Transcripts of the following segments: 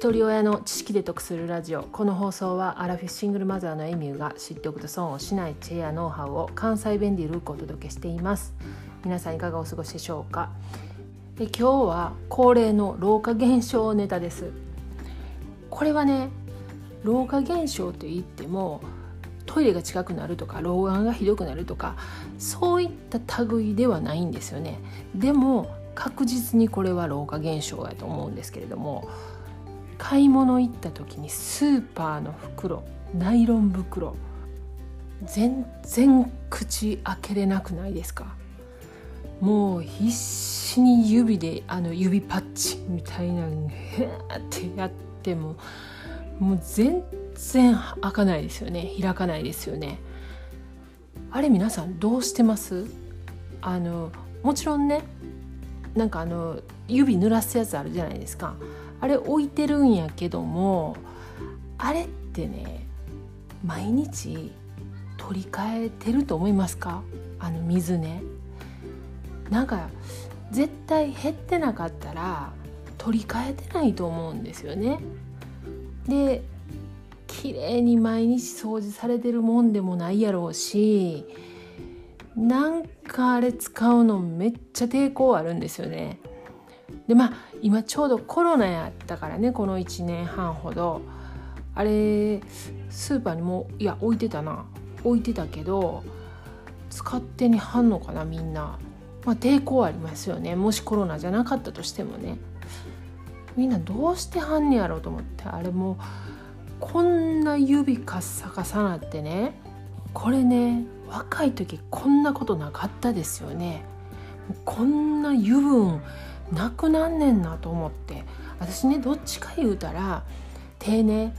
一人親の知識で得するラジオ。この放送はアラフィフシングルマザーのエミューが知っておくと損をしない知恵やノウハウを関西弁でゆるくお届けしています。皆さんいかがお過ごしでしょうか。で今日は恒例の老化現象ネタです。これはね老化現象といってもトイレが近くなるとか老眼がひどくなるとかそういった類ではないんですよね。でも確実にこれは老化現象やと思うんですけれども買い物行った時にスーパーの袋ナイロン袋全然口開けれなくないですか？もう必死に指であの指パッチみたいなのへーってやってももう全然開かないですよね。開かないですよね。あれ皆さんどうしてます？あのもちろんねなんかあの指濡らすやつあるじゃないですか。あれ置いてるんやけどもあれってね毎日取り替えてると思いますか？あの水ね。なんか絶対減ってなかったら取り替えてないと思うんですよね。で綺麗に毎日掃除されてるもんでもないやろうしなんかあれ使うのめっちゃ抵抗あるんですよね。でまあ今ちょうどコロナやったからねこの1年半ほど。あれスーパーにもいや置いてたな。置いてたけど使ってにはんのかなみんな、まあ、抵抗ありますよね。もしコロナじゃなかったとしてもね。みんなどうしてはんねやろうと思って。あれもこんな指カッサカサなってね。これね若い時こんなことなかったですよね。こんな油分なくなんねんなと思って。私ねどっちか言うたら手ね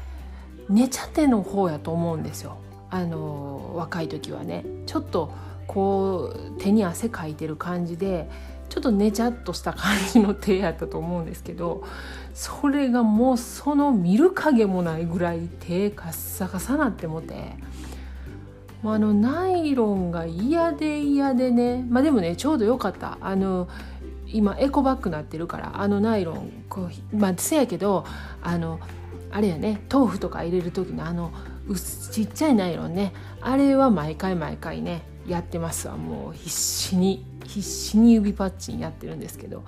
寝ちゃっての方やと思うんですよ。あの若い時はね。ちょっとこう手に汗かいてる感じでちょっとねちゃっとした感じの手やったと思うんですけどそれがもうその見る影もないぐらい手カッサカサなってもて。あのナイロンが嫌で嫌でね。まあでもねちょうどよかった。あの今エコバッグなってるからあのナイロンこうまあせやけどあのあれやね豆腐とか入れる時のあのちっちゃいナイロンねあれは毎回毎回ねやってますわ。もう必死に必死に指パッチンやってるんですけど。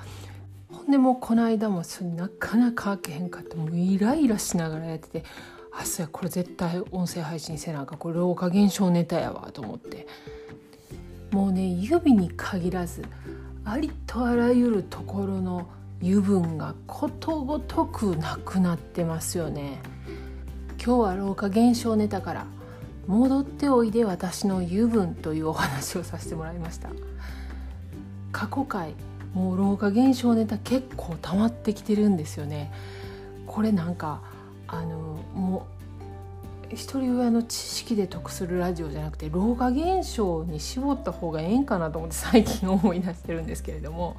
ほんでもうこの間もそれなかなか開けへんかってもうイライラしながらやっててあそうやこれ絶対音声配信せなあかんこれ老化現象ネタやわと思って。もうね指に限らずありとあらゆるところの油分がことごとくなくなってますよね。今日は老化現象ネタから戻っておいで私の油分というお話をさせてもらいました。過去回もう老化現象ネタ結構溜まってきてるんですよね。これなんかあのもう一人親の知識で得するラジオじゃなくて老化現象に絞った方がええんかなと思って最近思い出してるんですけれども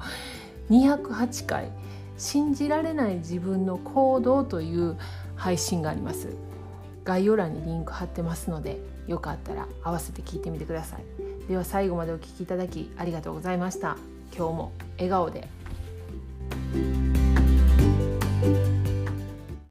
208回「信じられない自分の行動」という配信があります。概要欄にリンク貼ってますのでよかったら合わせて聞いてみてください。では最後までお聴きいただきありがとうございました。今日も笑顔で。